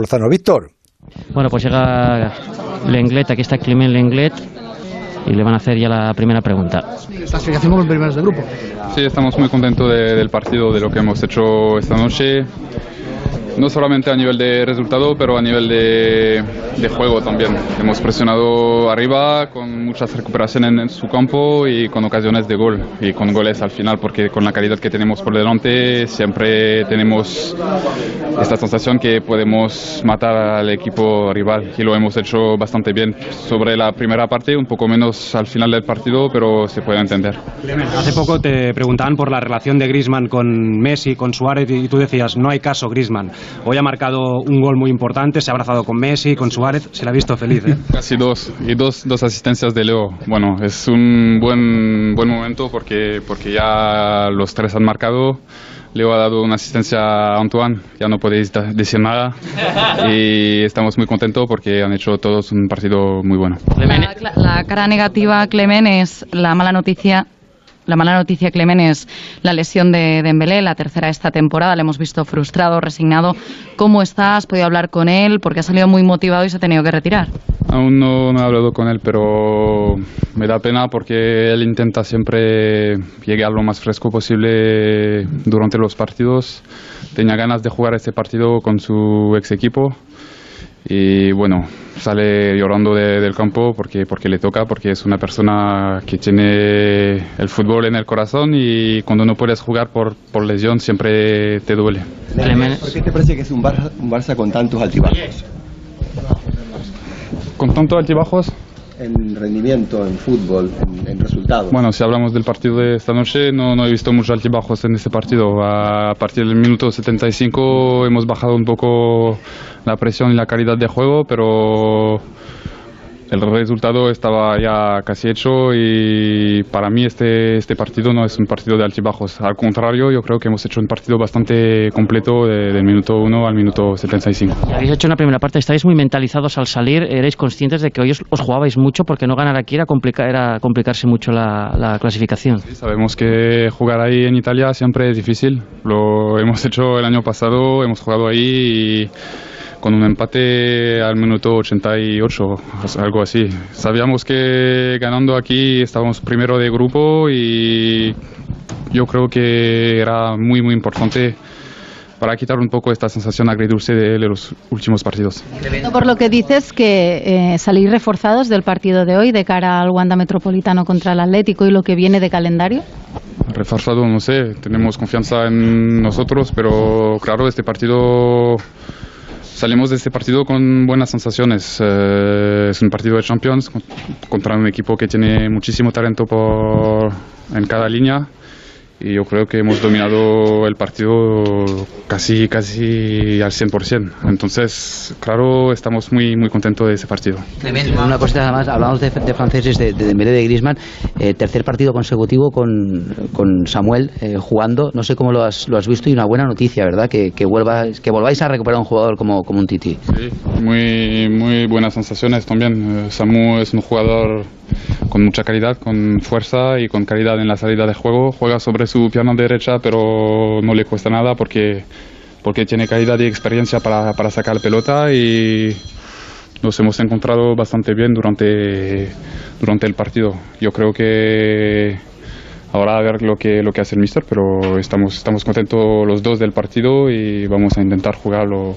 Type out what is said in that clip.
Lozano. Víctor. Bueno, pues llega Lenglet, aquí está Clement Lenglet y le van a hacer ya la primera pregunta. Clasificación como primeros de grupo. Sí, estamos muy contentos de- del partido, de lo que hemos hecho esta noche. No solamente a nivel de resultado, pero a nivel de, de juego también. Hemos presionado arriba con muchas recuperaciones en, su campo y con ocasiones de gol y con goles al final, porque con la calidad que tenemos por delante siempre tenemos esta sensación que podemos matar al equipo rival y lo hemos hecho bastante bien. Sobre la primera parte, un poco menos al final del partido, pero se puede entender. Hace poco te preguntaban por la relación de Griezmann con Messi, con Suárez, y tú decías, no hay caso Griezmann. Hoy ha marcado un gol muy importante, se ha abrazado con Messi, con Suárez, se le ha visto feliz. ¿eh? Casi dos, y dos, dos asistencias de Leo. Bueno, es un buen, buen momento porque, porque ya los tres han marcado. Leo ha dado una asistencia a Antoine, ya no podéis decir nada. Y estamos muy contentos porque han hecho todos un partido muy bueno. La, la cara negativa, Clemen, es la mala noticia. La mala noticia, Clemen, es la lesión de Dembélé, la tercera esta temporada. Le hemos visto frustrado, resignado. ¿Cómo estás? ¿Has hablar con él? Porque ha salido muy motivado y se ha tenido que retirar. Aún no, no he hablado con él, pero me da pena porque él intenta siempre llegar lo más fresco posible durante los partidos. Tenía ganas de jugar este partido con su ex equipo y bueno, sale llorando de- del campo porque, porque le toca, porque es una persona que tiene el fútbol en el corazón y cuando no puedes jugar por, por lesión siempre te duele. ¿Por qué te parece que es un Barça, un Barça con tantos altibajos? Con tantos altibajos, En rendimiento, en fútbol, en, en resultados. Bueno, si hablamos del partido de esta noche, no, no he visto muchos altibajos en este partido. A partir del minuto 75 hemos bajado un poco la presión y la calidad de juego, pero el resultado estaba ya casi hecho y para mí este, este partido no es un partido de altibajos. Al contrario, yo creo que hemos hecho un partido bastante completo de- del minuto 1 al minuto 75. Y habéis hecho una primera parte, estáis muy mentalizados al salir, erais conscientes de que hoy os, os jugabais mucho porque no ganar aquí era, complica- era complicarse mucho la, la clasificación. Sabemos que jugar ahí en Italia siempre es difícil. Lo hemos hecho el año pasado, hemos jugado ahí y con un empate al minuto 88, o sea, algo así. Sabíamos que ganando aquí estábamos primero de grupo y yo creo que era muy muy importante para quitar un poco esta sensación agridulce de los últimos partidos. Por lo que dices que eh, salís reforzados del partido de hoy de cara al Wanda Metropolitano contra el Atlético y lo que viene de calendario. Reforzado, no sé, tenemos confianza en nosotros, pero claro, este partido salimos de este partido con buenas sensaciones. Eh, es un partido de Champions con- contra un equipo que tiene muchísimo talento por, en cada línea y yo creo que hemos dominado el partido casi casi al 100%. Entonces, claro, estamos muy muy contentos de ese partido. Una cosita más, hablamos de, de franceses, de, de Dembélé, de Griezmann, eh, tercer partido consecutivo con, con Samuel eh, jugando, no sé cómo lo has, lo has visto y una buena noticia, ¿verdad? Que, que, vuelvas, que volváis a recuperar un jugador como, como un Titi. Sí, muy, muy buenas sensaciones también. Eh, Samu es un jugador con mucha calidad, con fuerza y con calidad en la salida de juego. Juega sobre su pierna derecha, pero no le cuesta nada porque, porque tiene calidad y experiencia para, para sacar pelota y nos hemos encontrado bastante bien durante, durante el partido. Yo creo que ahora a ver lo que, lo que hace el mister, pero estamos, estamos contentos los dos del partido y vamos a intentar jugar lo, lo